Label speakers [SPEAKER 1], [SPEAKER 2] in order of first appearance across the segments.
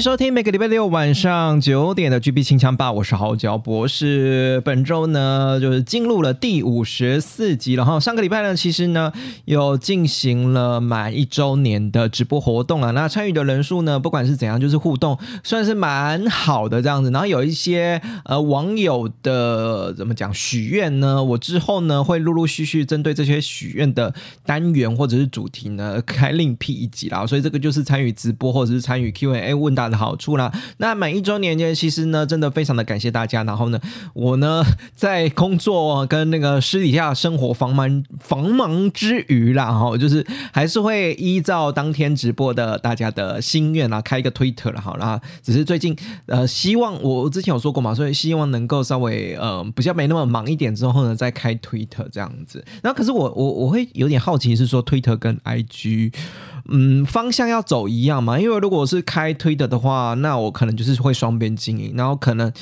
[SPEAKER 1] 收听每个礼拜六晚上九点的 GB 清枪吧，我是豪角博士。本周呢，就是进入了第五十四集了哈。上个礼拜呢，其实呢有进行了满一周年的直播活动啊。那参与的人数呢，不管是怎样，就是互动算是蛮好的这样子。然后有一些呃网友的怎么讲许愿呢，我之后呢会陆陆续续针对这些许愿的单元或者是主题呢开另辟一集啦。所以这个就是参与直播或者是参与 Q&A 问答。的好处啦，那满一周年间，其实呢，真的非常的感谢大家。然后呢，我呢在工作跟那个私底下生活繁忙繁忙之余啦，哈，就是还是会依照当天直播的大家的心愿啊，开一个推特了，好啦。只是最近呃，希望我之前有说过嘛，所以希望能够稍微呃比较没那么忙一点之后呢，再开推特这样子。然后可是我我我会有点好奇，是说推特跟 IG。嗯，方向要走一样嘛？因为如果是开推的的话，那我可能就是会双边经营，然后可能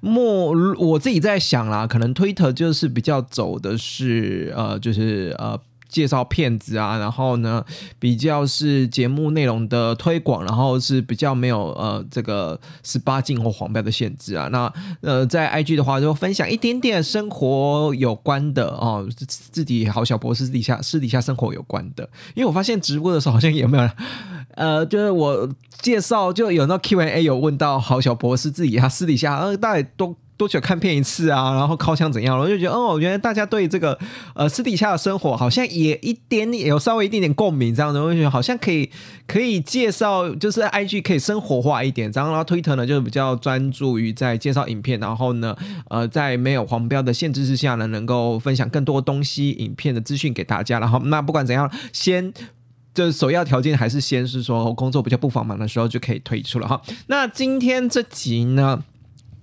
[SPEAKER 1] 莫我自己在想啦，可能推特就是比较走的是呃，就是呃。介绍片子啊，然后呢，比较是节目内容的推广，然后是比较没有呃这个十八禁或黄标的限制啊。那呃在 IG 的话，就分享一点点生活有关的哦，自己好小博士私底下私底下生活有关的。因为我发现直播的时候好像也没有，呃，就是我介绍就有那 Q&A 有问到好小博士自己他私底下呃大概都。多久看片一次啊？然后靠枪怎样？我就觉得，哦，原来大家对这个呃私底下的生活好像也一点点有稍微一点点共鸣，这样子，我觉得好像可以可以介绍，就是 I G 可以生活化一点，这样，然后 Twitter 呢就是比较专注于在介绍影片，然后呢，呃，在没有黄标的限制之下呢，能够分享更多东西、影片的资讯给大家。然后，那不管怎样，先就是首要条件还是先是说工作比较不繁忙的时候就可以推出了哈。那今天这集呢？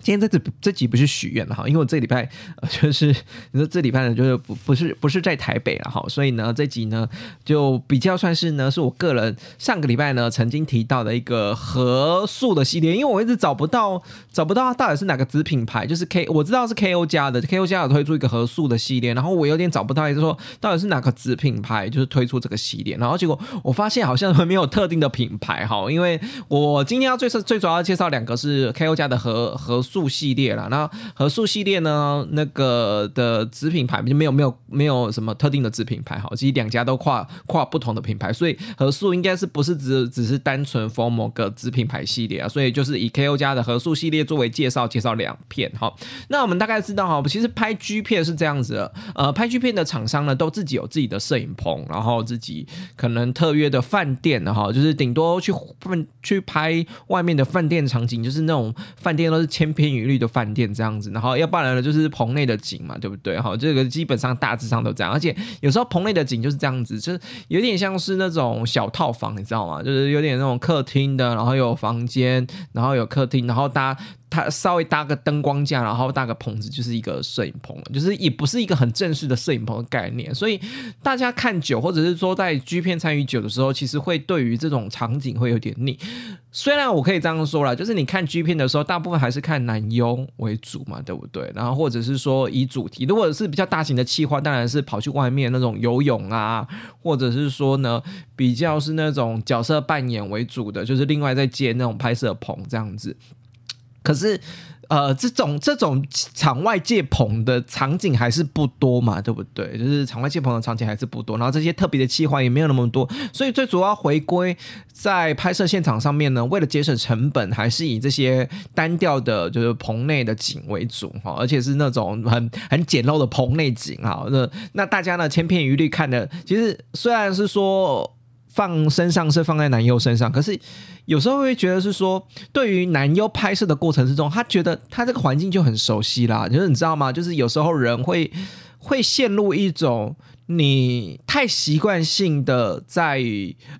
[SPEAKER 1] 今天这这这集不是许愿了哈，因为我这礼拜 就是你说这礼拜呢，就是不不是不是在台北了哈，所以呢这集呢就比较算是呢是我个人上个礼拜呢曾经提到的一个合素的系列，因为我一直找不到找不到它到底是哪个子品牌，就是 K 我知道是 KO 家的，KO 家有推出一个合素的系列，然后我有点找不到，就是说到底是哪个子品牌就是推出这个系列，然后结果我发现好像没有特定的品牌哈，因为我今天要最最主要介绍两个是 KO 家的合合。素系列了，那和素系列呢？那个的子品牌就没有没有没有什么特定的子品牌，好，其实两家都跨跨不同的品牌，所以和素应该是不是只只是单纯 for 某个子品牌系列啊？所以就是以 KO 家的和素系列作为介绍，介绍两片哈。那我们大概知道哈，其实拍 G 片是这样子的，呃，拍 G 片的厂商呢，都自己有自己的摄影棚，然后自己可能特约的饭店的哈，就是顶多去去拍外面的饭店场景，就是那种饭店都是千篇。千语率的饭店这样子，然后要不然呢就是棚内的景嘛，对不对？哈，这个基本上大致上都这样，而且有时候棚内的景就是这样子，就是有点像是那种小套房，你知道吗？就是有点那种客厅的，然后有房间，然后有客厅，然后搭。它稍微搭个灯光架，然后搭个棚子，就是一个摄影棚了就是也不是一个很正式的摄影棚的概念。所以大家看久，或者是说在 G 片参与久的时候，其实会对于这种场景会有点腻。虽然我可以这样说了，就是你看 G 片的时候，大部分还是看男优为主嘛，对不对？然后或者是说以主题，如果是比较大型的气化，当然是跑去外面那种游泳啊，或者是说呢，比较是那种角色扮演为主的，就是另外再接那种拍摄棚这样子。可是，呃，这种这种场外借棚的场景还是不多嘛，对不对？就是场外借棚的场景还是不多，然后这些特别的气化也没有那么多，所以最主要回归在拍摄现场上面呢，为了节省成本，还是以这些单调的，就是棚内的景为主哈，而且是那种很很简陋的棚内景哈。那那大家呢千篇一律看的，其实虽然是说。放身上是放在男优身上，可是有时候会觉得是说，对于男优拍摄的过程之中，他觉得他这个环境就很熟悉啦。就是你知道吗？就是有时候人会。会陷入一种你太习惯性的在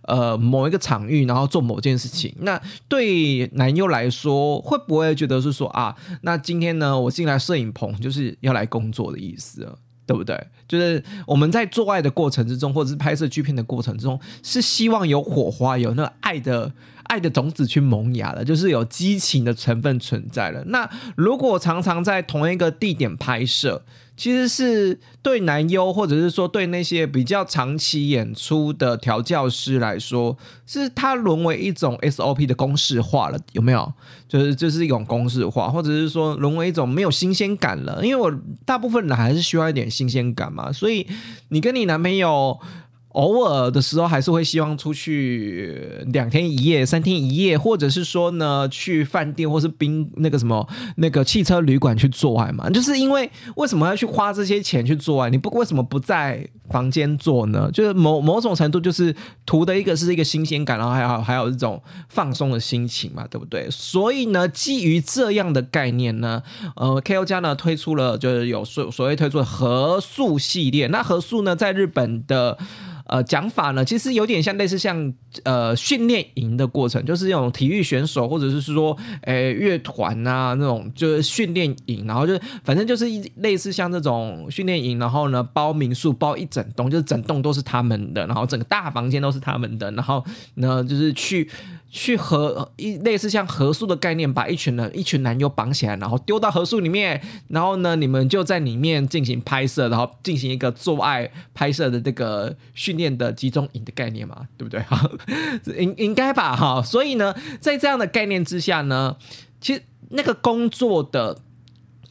[SPEAKER 1] 呃某一个场域，然后做某件事情。那对男优来说，会不会觉得是说啊，那今天呢，我进来摄影棚就是要来工作的意思？对不对？就是我们在做爱的过程之中，或者是拍摄剧片的过程之中，是希望有火花，有那个爱的爱的种子去萌芽了，就是有激情的成分存在了。那如果常常在同一个地点拍摄，其实是对男优，或者是说对那些比较长期演出的调教师来说，是它沦为一种 SOP 的公式化了，有没有？就是这是一种公式化，或者是说沦为一种没有新鲜感了。因为我大部分人还是需要一点新鲜感嘛，所以你跟你男朋友。偶尔的时候还是会希望出去两天一夜、三天一夜，或者是说呢，去饭店或是宾那个什么那个汽车旅馆去做爱嘛？就是因为为什么要去花这些钱去做爱？你不为什么不在房间做呢？就是某某种程度就是图的一个是一个新鲜感，然后还有还有这种放松的心情嘛，对不对？所以呢，基于这样的概念呢，呃，K O 家呢推出了就是有所所谓推出的合宿系列。那合宿呢，在日本的。呃，讲法呢，其实有点像类似像呃训练营的过程，就是那种体育选手或者是说，诶乐团啊那种就是训练营，然后就反正就是一类似像这种训练营，然后呢包民宿包一整栋，就是整栋都是他们的，然后整个大房间都是他们的，然后呢就是去。去合一类似像合宿的概念，把一群人一群男优绑起来，然后丢到合宿里面，然后呢，你们就在里面进行拍摄，然后进行一个做爱拍摄的这个训练的集中营的概念嘛，对不对？哈，应应该吧，哈。所以呢，在这样的概念之下呢，其实那个工作的，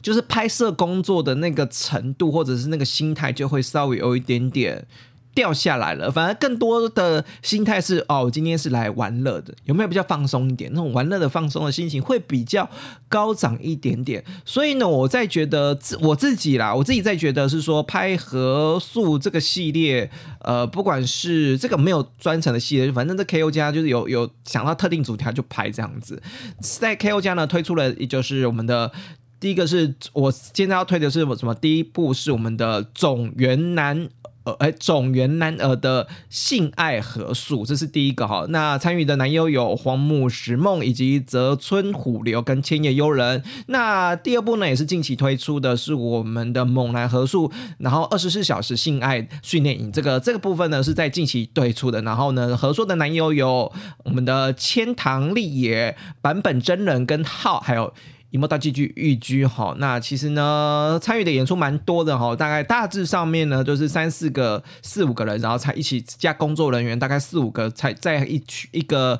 [SPEAKER 1] 就是拍摄工作的那个程度，或者是那个心态，就会稍微有一点点。掉下来了，反而更多的心态是哦，今天是来玩乐的，有没有比较放松一点？那种玩乐的放松的心情会比较高涨一点点。所以呢，我在觉得自我自己啦，我自己在觉得是说拍合宿这个系列，呃，不管是这个没有专程的系列，反正这 K O 家就是有有想到特定主题就拍这样子。在 K O 家呢推出了，也就是我们的第一个是我现在要推的是什么？第一部是我们的总元男。呃，哎，种原男儿的性爱合宿，这是第一个哈。那参与的男优有荒木石梦以及泽村虎流跟千叶悠人。那第二部呢，也是近期推出的是我们的猛男合宿，然后二十四小时性爱训练营。这个这个部分呢，是在近期推出的。然后呢，合作的男优有我们的千堂丽也、版本真人跟浩，还有。一幕大剧剧预居哈，那其实呢，参与的演出蛮多的哈，大概大致上面呢，就是三四个、四五个人，然后才一起加工作人员，大概四五个才在一区一个。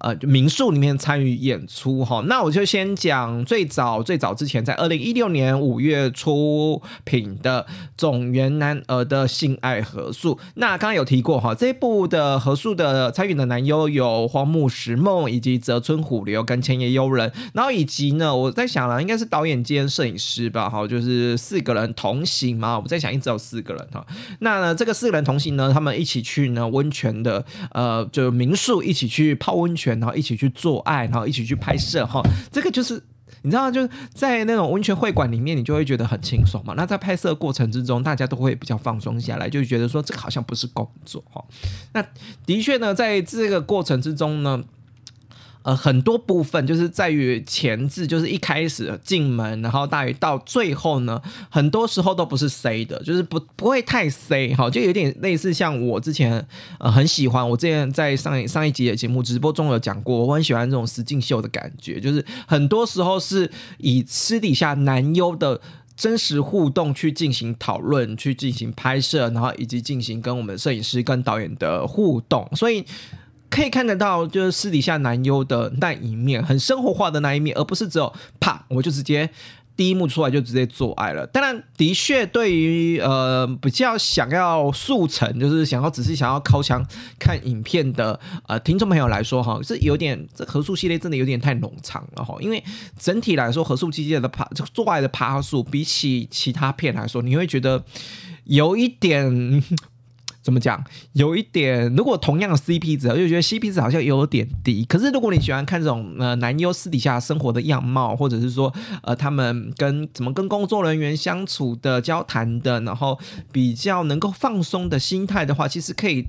[SPEAKER 1] 呃，民宿里面参与演出哈，那我就先讲最早最早之前，在二零一六年五月出品的《总原男儿的性爱合宿》。那刚刚有提过哈，这一部的合宿的参与的男优有荒木石梦以及泽村虎流跟千叶悠人，然后以及呢，我在想了，应该是导演兼摄影师吧，哈，就是四个人同行嘛。我在想，一直有四个人哈。那呢，这个四个人同行呢，他们一起去呢温泉的呃，就民宿一起去泡温泉。然后一起去做爱，然后一起去拍摄哈，这个就是你知道，就是在那种温泉会馆里面，你就会觉得很轻松嘛。那在拍摄过程之中，大家都会比较放松下来，就觉得说这个好像不是工作哈。那的确呢，在这个过程之中呢。呃，很多部分就是在于前置，就是一开始进门，然后大于到最后呢，很多时候都不是 C 的，就是不不会太 C 哈，就有点类似像我之前呃很喜欢，我之前在上一上一集的节目直播中有讲过，我很喜欢这种实境秀的感觉，就是很多时候是以私底下男优的真实互动去进行讨论，去进行拍摄，然后以及进行跟我们摄影师跟导演的互动，所以。可以看得到，就是私底下男优的那一面，很生活化的那一面，而不是只有啪，我就直接第一幕出来就直接做爱了。当然，的确对于呃比较想要速成，就是想要只是想要靠墙看影片的呃听众朋友来说，哈，是有点这合宿系列真的有点太冗长了哈。因为整体来说，合宿系列的趴做爱的趴数，比起其他片来说，你会觉得有一点。怎么讲？有一点，如果同样的 CP 值，就觉得 CP 值好像有点低。可是如果你喜欢看这种呃男优私底下生活的样貌，或者是说呃他们跟怎么跟工作人员相处的、交谈的，然后比较能够放松的心态的话，其实可以。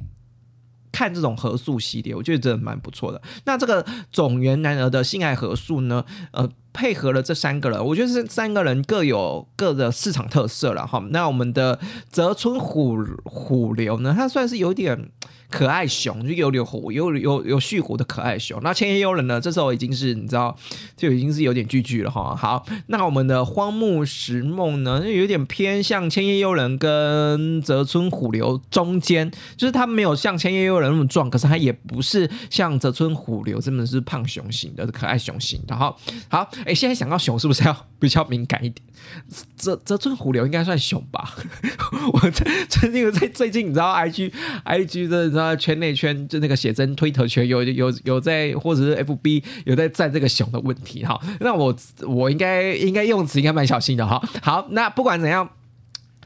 [SPEAKER 1] 看这种合宿系列，我觉得真的蛮不错的。那这个总原男儿的性爱合宿呢？呃，配合了这三个人，我觉得这三个人各有各的市场特色了哈。那我们的泽村虎虎流呢，他算是有点。可爱熊就有点虎有有有蓄虎的可爱熊，那千叶幽人呢？这时候已经是你知道，就已经是有点巨巨了哈。好，那我们的荒木石梦呢，就有点偏向千叶幽人跟泽村虎流中间，就是他没有像千叶幽人那么壮，可是他也不是像泽村虎流真的是胖熊型的可爱熊型。的哈好，哎，现在想到熊是不是要 比较敏感一点？泽泽村虎流应该算熊吧？我最近在最近你知道 I G I G 的。你知道圈内圈就那个写真推特圈有有有在或者是 FB 有在赞这个熊的问题哈，那我我应该应该用词应该蛮小心的哈。好，那不管怎样。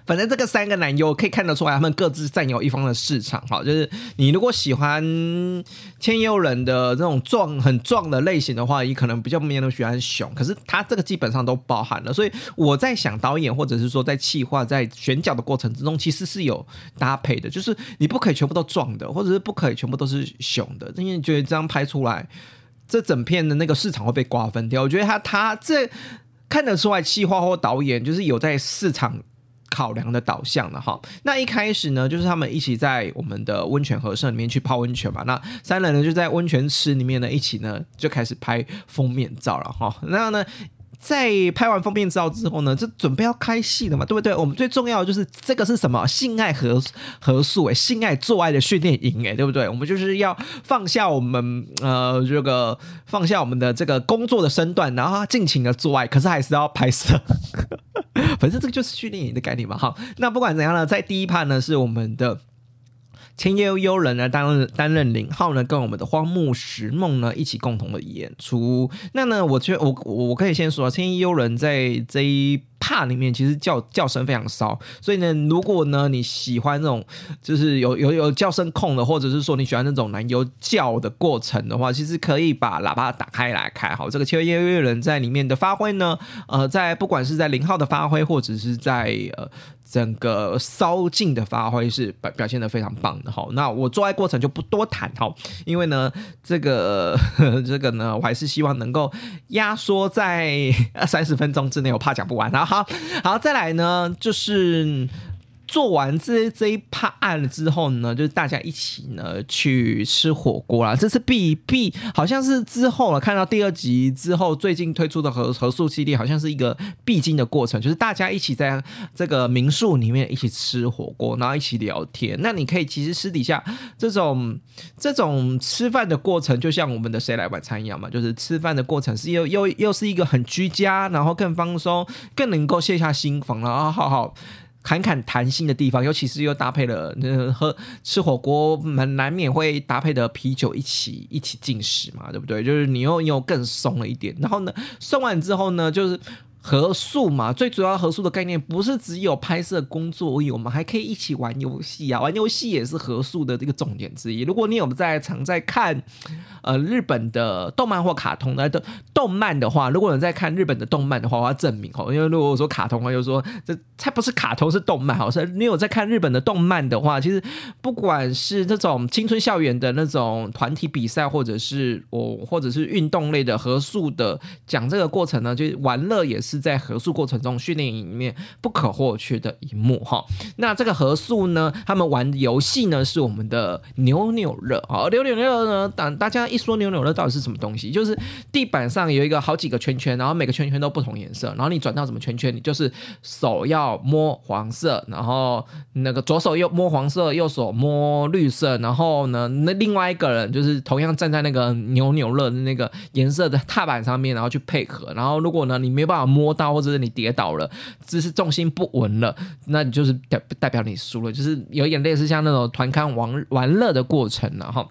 [SPEAKER 1] 反正这个三个男优可以看得出来，他们各自占有一方的市场。哈，就是你如果喜欢千优人的这种壮、很壮的类型的话，你可能比较没有那么喜欢熊。可是他这个基本上都包含了，所以我在想导演或者是说在企划、在选角的过程之中，其实是有搭配的。就是你不可以全部都壮的，或者是不可以全部都是熊的，因为觉得这样拍出来，这整片的那个市场会被瓜分掉。我觉得他他这看得出来，企划或导演就是有在市场。考量的导向了哈，那一开始呢，就是他们一起在我们的温泉和社里面去泡温泉嘛。那三人呢就在温泉池里面呢，一起呢就开始拍封面照了哈。那呢。在拍完封面照之后呢，就准备要开戏了嘛，对不对？我们最重要的就是这个是什么？性爱合合宿哎，性爱做爱的训练营哎，对不对？我们就是要放下我们呃这个放下我们的这个工作的身段，然后尽情的做爱，可是还是要拍摄。反正这个就是训练营的概念嘛。好，那不管怎样呢，在第一趴呢是我们的。千叶悠人呢担任担任零号呢，跟我们的荒木石梦呢一起共同的演出。那呢，我觉得我我可以先说，千叶悠人在这一。怕里面其实叫叫声非常骚，所以呢，如果呢你喜欢那种就是有有有叫声控的，或者是说你喜欢那种男优叫的过程的话，其实可以把喇叭打开来开。好，这个千叶乐人在里面的发挥呢，呃，在不管是在零号的发挥，或者是在呃整个骚劲的发挥，是表表现的非常棒的。好，那我做爱过程就不多谈哈，因为呢，这个这个呢，我还是希望能够压缩在三十分钟之内，我怕讲不完。然后。好好，再来呢，就是。做完这这一趴案了之后呢，就是大家一起呢去吃火锅啦。这是必必，好像是之后了看到第二集之后，最近推出的合合宿系列，好像是一个必经的过程，就是大家一起在这个民宿里面一起吃火锅，然后一起聊天。那你可以其实私底下这种这种吃饭的过程，就像我们的谁来晚餐一样嘛，就是吃饭的过程是又又又是一个很居家，然后更放松，更能够卸下心防了啊，好好。侃侃谈心的地方，尤其是又搭配了那喝吃火锅，难难免会搭配的啤酒一起一起进食嘛，对不对？就是你又又更松了一点，然后呢，松完之后呢，就是。合宿嘛，最主要合宿的概念不是只有拍摄工作而已，我们还可以一起玩游戏啊，玩游戏也是合宿的这个重点之一。如果你有在常在看，呃，日本的动漫或卡通的的动漫的话，如果有在看日本的动漫的话，我要证明哦，因为如果说卡通的话，就说这它不是卡通是动漫，好，是你有在看日本的动漫的话，其实不管是这种青春校园的那种团体比赛，或者是我或者是运动类的合宿的，讲这个过程呢，就玩乐也是。是在合宿过程中训练营里面不可或缺的一幕哈。那这个合宿呢，他们玩游戏呢是我们的扭扭乐啊，扭扭乐呢，当大家一说扭扭乐到底是什么东西？就是地板上有一个好几个圈圈，然后每个圈圈都不同颜色，然后你转到什么圈圈，你就是手要摸黄色，然后那个左手又摸黄色，右手摸绿色，然后呢，那另外一个人就是同样站在那个扭扭乐的那个颜色的踏板上面，然后去配合。然后如果呢你没办法摸。摸到或者是你跌倒了，只是重心不稳了，那你就是代代表你输了，就是有点类似像那种团康玩玩乐的过程了哈。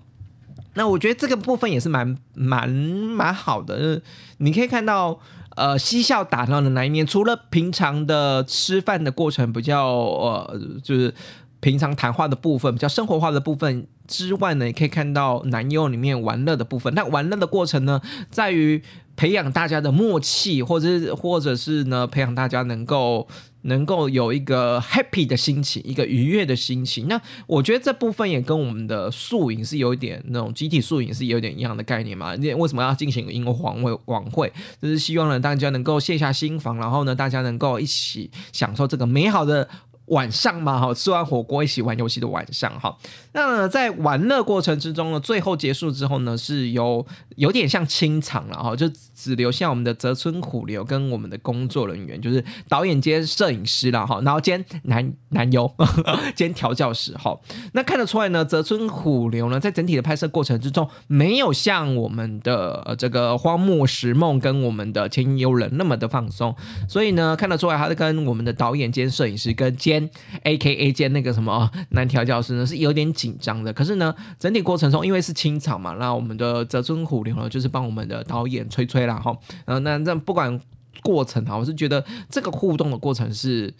[SPEAKER 1] 那我觉得这个部分也是蛮蛮蛮好的，你可以看到呃嬉笑打闹的那一面，除了平常的吃饭的过程比较呃就是。平常谈话的部分，比较生活化的部分之外呢，也可以看到男优里面玩乐的部分。那玩乐的过程呢，在于培养大家的默契，或者是或者是呢，培养大家能够。能够有一个 happy 的心情，一个愉悦的心情。那我觉得这部分也跟我们的宿营是有一点那种集体宿营是有点一样的概念嘛。那为什么要进行一个晚会？晚会就是希望呢大家能够卸下心防，然后呢大家能够一起享受这个美好的。晚上嘛，哈，吃完火锅一起玩游戏的晚上，哈。那在玩乐过程之中呢，最后结束之后呢，是有有点像清场了，哈，就只留下我们的泽村虎流跟我们的工作人员，就是导演兼摄影师了，哈，然后兼男男优 兼调教师，哈。那看得出来呢，泽村虎流呢，在整体的拍摄过程之中，没有像我们的这个荒漠石梦跟我们的千幽人那么的放松，所以呢，看得出来他是跟我们的导演兼摄影师跟兼 A K A 间那个什么男调教师呢，是有点紧张的。可是呢，整体过程中因为是清场嘛，那我们的泽村虎流呢，就是帮我们的导演吹吹啦哈。呃，那那不管过程哈，我是觉得这个互动的过程是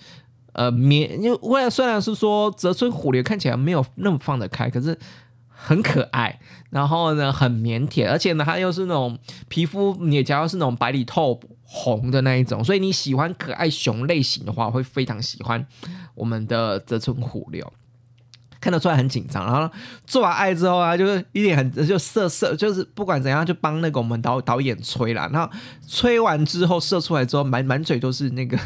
[SPEAKER 1] 呃免，因为虽然是说泽村虎流看起来没有那么放得开，可是。很可爱，然后呢，很腼腆，而且呢，它又是那种皮肤也加上是那种白里透红的那一种，所以你喜欢可爱熊类型的话，会非常喜欢我们的泽村虎流。看得出来很紧张，然后做完爱之后啊，就是一点很就射射，就是不管怎样就帮那个我们导导演吹了。然后吹完之后射出来之后，满满嘴都是那个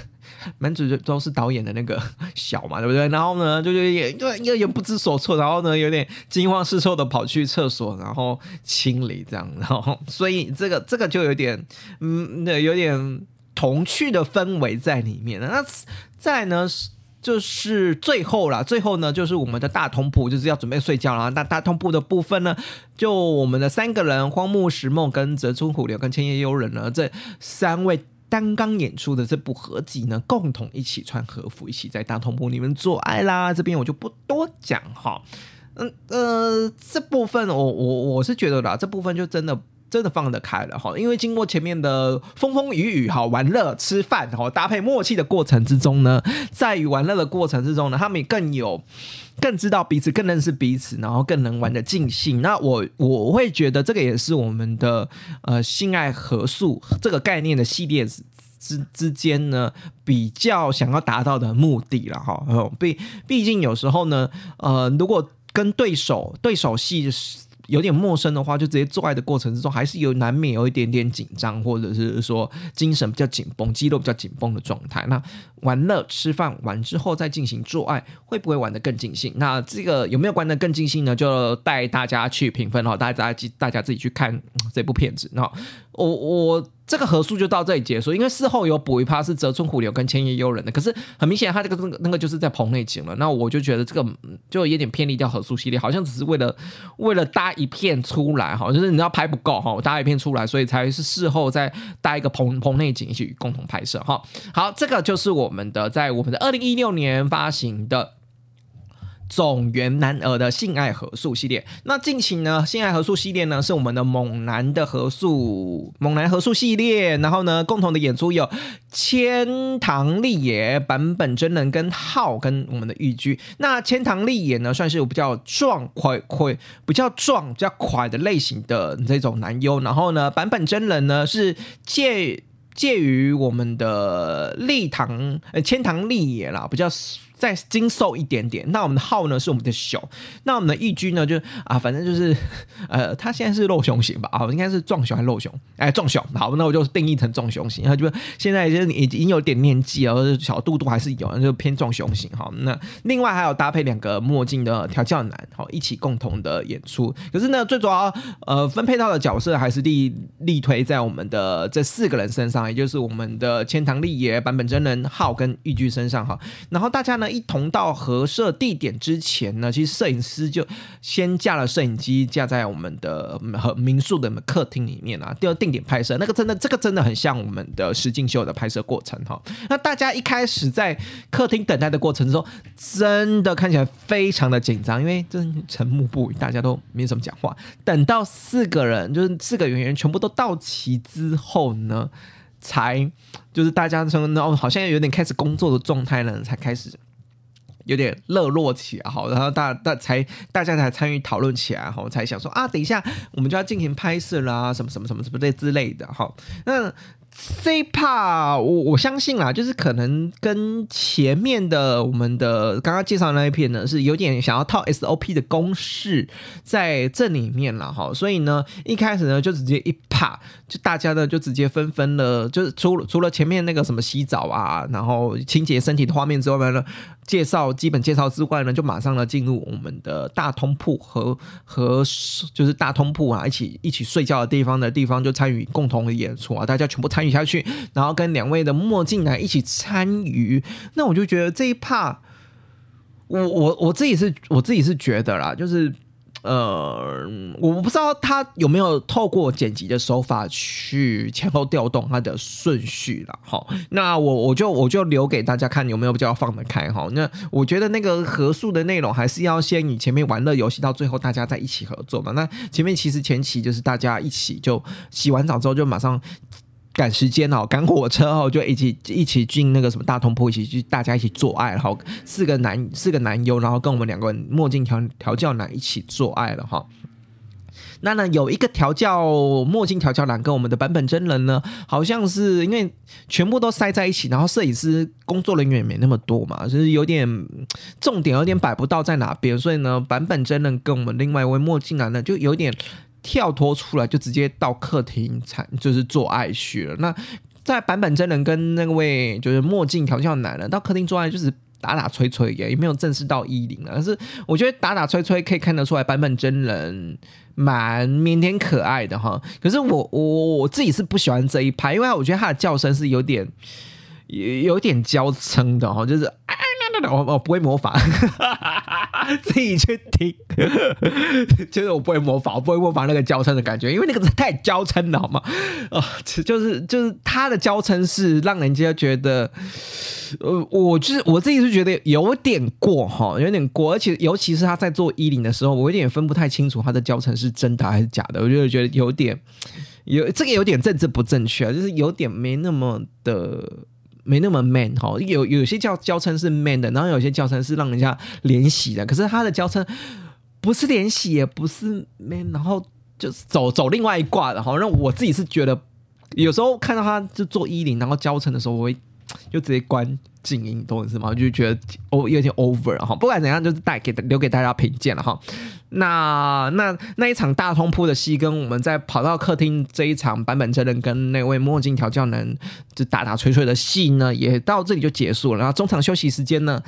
[SPEAKER 1] 满嘴都都是导演的那个 小嘛，对不对？然后呢，就就也就有点不知所措，然后呢，有点惊慌失措的跑去厕所，然后清理这样。然后所以这个这个就有点嗯，那有点童趣的氛围在里面。那再呢是。就是最后啦，最后呢，就是我们的大通铺就是要准备睡觉了。那大通铺的部分呢，就我们的三个人荒木石梦跟泽村虎流跟千叶悠人呢，这三位刚刚演出的这部合集呢，共同一起穿和服，一起在大通铺里面做爱啦。这边我就不多讲哈。嗯呃，这部分我我我是觉得啦，这部分就真的。真的放得开了哈，因为经过前面的风风雨雨哈，玩乐、吃饭哈，搭配默契的过程之中呢，在于玩乐的过程之中呢，他们更有、更知道彼此，更认识彼此，然后更能玩的尽兴。那我我会觉得这个也是我们的呃性爱合宿这个概念的系列之之间呢，比较想要达到的目的了哈。毕毕竟有时候呢，呃，如果跟对手对手戏。有点陌生的话，就直接做爱的过程之中，还是有难免有一点点紧张，或者是说精神比较紧绷、肌肉比较紧绷的状态。那玩乐、吃饭完之后再进行做爱，会不会玩得更尽兴？那这个有没有玩得更尽兴呢？就带大家去评分哦，大家大家自己去看这部片子。那我我。这个合宿就到这里结束，因为事后有补一趴是泽村虎流跟千叶悠人的，可是很明显他这个那个那个就是在棚内景了，那我就觉得这个就有点偏离掉合宿系列，好像只是为了为了搭一片出来哈，就是你知道拍不够哈，搭一片出来，所以才是事后再搭一个棚棚内景一起共同拍摄哈。好，这个就是我们的在我们的二零一六年发行的。总元男儿的性爱合宿系列，那近期呢，性爱合宿系列呢是我们的猛男的合宿，猛男合宿系列，然后呢，共同的演出有千堂丽也、版本真人跟浩跟我们的玉居。那千堂丽也呢，算是比较壮快快，比较壮、比较快的类型的这种男优，然后呢，版本真人呢是介介于我们的丽堂呃千堂丽也啦，比较。再精瘦一点点，那我们的号呢是我们的小，那我们的义居呢就啊，反正就是 呃，他现在是肉熊型吧，啊，应该是壮熊还是肉熊？哎，壮熊，好，那我就定义成壮熊型，他就现在就是已经有点年纪了，小肚肚还是有，就偏壮熊型哈。那另外还有搭配两个墨镜的调教男，好，一起共同的演出。可是呢，最主要呃分配到的角色还是力力推在我们的这四个人身上，也就是我们的千堂丽也、版本真人浩跟玉居身上哈。然后大家呢。一同到合摄地点之前呢，其实摄影师就先架了摄影机，架在我们的和民宿的客厅里面啊，第二定点拍摄。那个真的，这个真的很像我们的实境秀的拍摄过程哈。那大家一开始在客厅等待的过程中，真的看起来非常的紧张，因为真沉默不语，大家都没怎么讲话。等到四个人，就是四个演员全部都到齐之后呢，才就是大家从然后好像有点开始工作的状态呢，才开始。有点热络起来，好，然后大大才大家才参与讨论起来，哈，才想说啊，等一下我们就要进行拍摄啦，什么什么什么什么这之类的，哈，那。这一趴我我相信啦，就是可能跟前面的我们的刚刚介绍那一片呢，是有点想要套 SOP 的公式在这里面了哈，所以呢，一开始呢就直接一趴就大家呢就直接纷纷的，就是除除了前面那个什么洗澡啊，然后清洁身体的画面之外呢。介绍基本介绍之外呢，就马上呢进入我们的大通铺和和就是大通铺啊，一起一起睡觉的地方的地方就参与共同的演出啊，大家全部参与下去，然后跟两位的墨镜男一起参与，那我就觉得这一趴我我我自己是我自己是觉得啦，就是。呃，我不知道他有没有透过剪辑的手法去前后调动它的顺序了。好，那我我就我就留给大家看有没有比较放得开哈。那我觉得那个合宿的内容还是要先以前面玩乐游戏到最后大家在一起合作嘛。那前面其实前期就是大家一起就洗完澡之后就马上。赶时间哦，赶火车哦，就一起一起进那个什么大通铺，一起去大家一起做爱，然后四个男四个男优，然后跟我们两个墨镜调调教男一起做爱了哈。那呢，有一个调教墨镜调教男跟我们的版本真人呢，好像是因为全部都塞在一起，然后摄影师工作人员也没那么多嘛，就是有点重点有点摆不到在哪边，所以呢，版本真人跟我们另外一位墨镜男呢，就有点。跳脱出来就直接到客厅才就是做爱去了。那在版本真人跟那位就是墨镜调教男人，到客厅做爱就是打打吹吹也也没有正式到衣领了。可是我觉得打打吹吹可以看得出来版本真人蛮腼腆可爱的哈。可是我我我自己是不喜欢这一拍，因为我觉得他的叫声是有点有有点娇嗔的哈，就是。我我不会模仿，自己去听。就是我不会模仿，我不会模仿那个娇嗔的感觉，因为那个太娇嗔了，好吗？哦，就是就是他的娇嗔是让人家觉得，呃，我就是我自己是觉得有点过哈，有点过，而且尤其是他在做衣领的时候，我有点分不太清楚他的娇嗔是真的还是假的，我就觉得有点有这个有点政治不正确，就是有点没那么的。没那么 man 哈，有有些叫娇嗔是 man 的，然后有些娇嗔是让人家怜惜的。可是他的娇嗔不是怜惜，也不是 man，然后就是走走另外一挂的哈。让我自己是觉得，有时候看到他就做衣领，然后娇嗔的时候，我会就直接关静音，懂我意思吗？就觉得哦有点 over 哈。不管怎样，就是带给留给大家品鉴了哈。那那那一场大通铺的戏，跟我们在跑到客厅这一场版本真人跟那位墨镜调教人就打打吹吹的戏呢，也到这里就结束了。然后中场休息时间呢？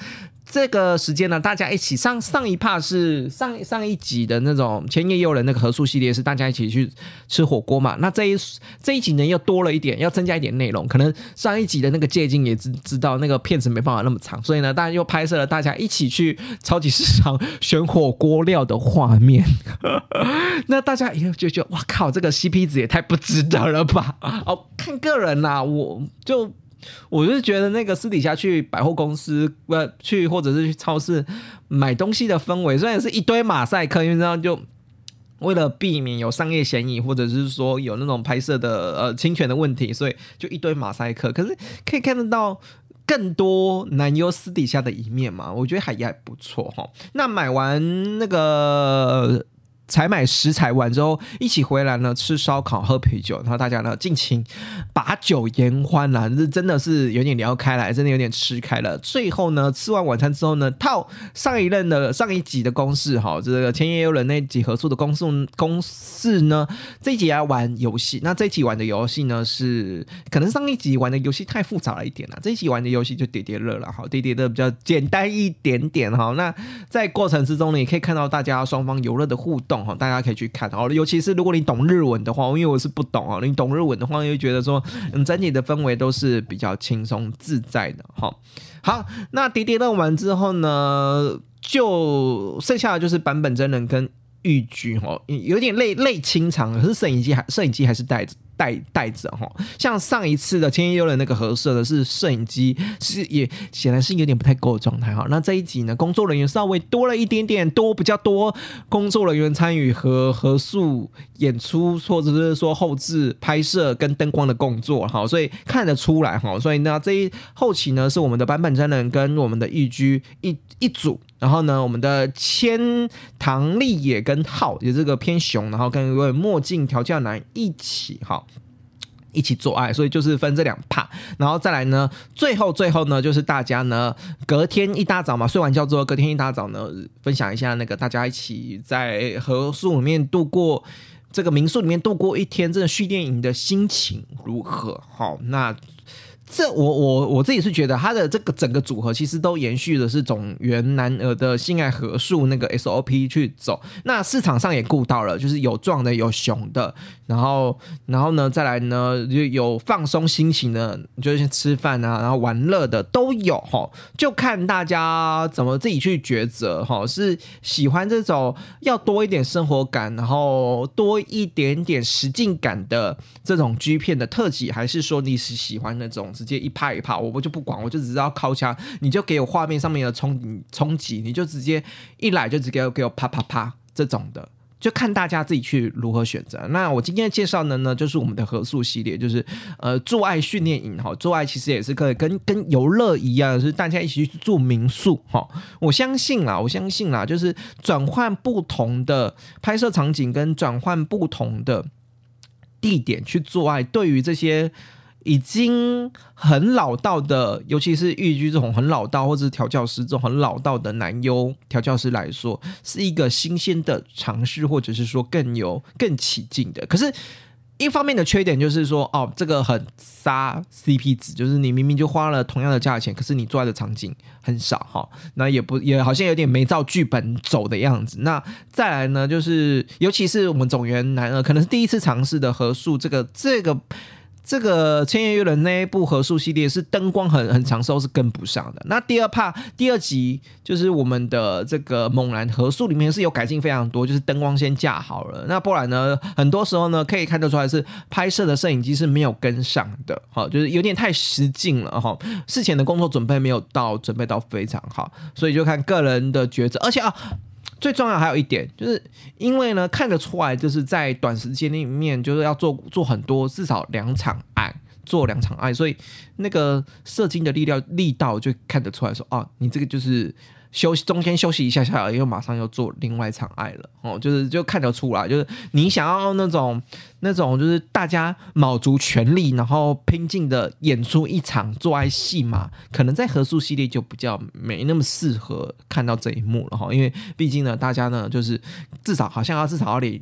[SPEAKER 1] 这个时间呢，大家一起上上一趴是上上一集的那种千叶诱人那个合宿系列，是大家一起去吃火锅嘛？那这一这一集呢，又多了一点，要增加一点内容。可能上一集的那个借镜也知知道那个片子没办法那么长，所以呢，大家又拍摄了大家一起去超级市场选火锅料的画面。那大家以后就觉得哇靠，这个 CP 值也太不值得了吧？哦，看个人啦，我就。我就是觉得那个私底下去百货公司，不去或者是去超市买东西的氛围，虽然是一堆马赛克，因为这样就为了避免有商业嫌疑，或者是说有那种拍摄的呃侵权的问题，所以就一堆马赛克。可是可以看得到更多男优私底下的一面嘛？我觉得还也还不错哈。那买完那个。采买食材完之后，一起回来呢，吃烧烤、喝啤酒，然后大家呢尽情把酒言欢啦，这真的是有点聊开来，真的有点吃开了。最后呢，吃完晚餐之后呢，套上一任的上一集的公式哈，这个前也有人那集合作的公式公式呢，这一集要玩游戏。那这一集玩的游戏呢，是可能上一集玩的游戏太复杂了一点了，这一集玩的游戏就叠叠乐了哈，叠叠乐比较简单一点点哈。那在过程之中呢，也可以看到大家双方游乐的互动。大家可以去看哦，尤其是如果你懂日文的话，因为我是不懂啊，你懂日文的话，又觉得说，嗯，整体的氛围都是比较轻松自在的哈。好，那叠叠乐完之后呢，就剩下的就是版本真人跟玉居哈，有点累累清场，可是摄影机还摄影机还是带着。带带着哈。像上一次的千叶优的那个合摄的是摄影机，是也显然是有点不太够的状态哈。那这一集呢，工作人员稍微多了一点点，多比较多工作人员参与和合宿演出，或者是说后置拍摄跟灯光的工作哈，所以看得出来哈。所以呢，这一后期呢是我们的版本真人跟我们的玉居一一组。然后呢，我们的千唐丽也跟浩也这个偏熊，然后跟一位墨镜调教男一起哈，一起做爱，所以就是分这两趴。然后再来呢，最后最后呢，就是大家呢隔天一大早嘛，睡完觉之后，隔天一大早呢，分享一下那个大家一起在合宿里面度过这个民宿里面度过一天，这个训练营的心情如何？好，那。这我我我自己是觉得，他的这个整个组合其实都延续的是种原男儿的性爱合数那个 SOP 去走。那市场上也顾到了，就是有壮的有雄的，然后然后呢再来呢就有放松心情的，就是吃饭啊，然后玩乐的都有哈，就看大家怎么自己去抉择哈。是喜欢这种要多一点生活感，然后多一点点实境感的这种 G 片的特辑，还是说你是喜欢那种？直接一拍一拍，我我就不管，我就只知道靠枪，你就给我画面上面的冲冲击，你就直接一来就直接给我啪啪啪这种的，就看大家自己去如何选择。那我今天介绍的呢，就是我们的合宿系列，就是呃做爱训练营哈，做爱其实也是可以跟跟游乐一样，是大家一起去住民宿哈。我相信啦，我相信啦，就是转换不同的拍摄场景跟转换不同的地点去做爱，对于这些。已经很老道的，尤其是玉居这种很老道，或者是调教师这种很老道的男优调教师来说，是一个新鲜的尝试，或者是说更有更起劲的。可是，一方面的缺点就是说，哦，这个很杀 CP 值，就是你明明就花了同样的价钱，可是你做的场景很少哈，那也不也好像有点没照剧本走的样子。那再来呢，就是尤其是我们总员男二，可能是第一次尝试的合数，这个这个。这个千叶月的那一部合宿系列是灯光很很长时候是跟不上的。那第二帕第二集就是我们的这个猛男合宿里面是有改进非常多，就是灯光先架好了。那不然呢，很多时候呢可以看得出来是拍摄的摄影机是没有跟上的，哈，就是有点太实劲了哈。事前的工作准备没有到，准备到非常好，所以就看个人的抉择。而且啊。最重要还有一点，就是因为呢看得出来，就是在短时间里面就是要做做很多，至少两场案，做两场案，所以那个射精的力量力道就看得出来说，哦，你这个就是。休息中间休息一下下，又马上要做另外一场爱了哦，就是就看得出来，就是你想要那种那种，就是大家卯足全力，然后拼劲的演出一场做爱戏嘛，可能在合宿系列就比较没那么适合看到这一幕了哈，因为毕竟呢，大家呢就是至少好像要至少要得。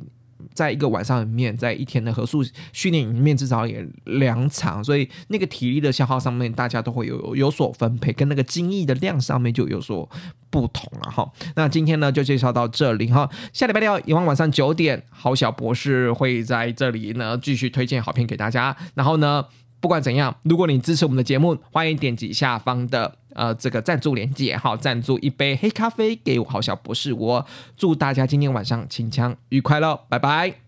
[SPEAKER 1] 在一个晚上里面，在一天的合宿训练里面，至少也两场，所以那个体力的消耗上面，大家都会有有所分配，跟那个精益的量上面就有所不同了哈。那今天呢，就介绍到这里哈。下礼拜六，以往晚上九点，好小博士会在这里呢继续推荐好片给大家。然后呢，不管怎样，如果你支持我们的节目，欢迎点击下方的。呃，这个赞助连接好，赞助一杯黑咖啡给我好小博士，我祝大家今天晚上清腔愉快喽，拜拜。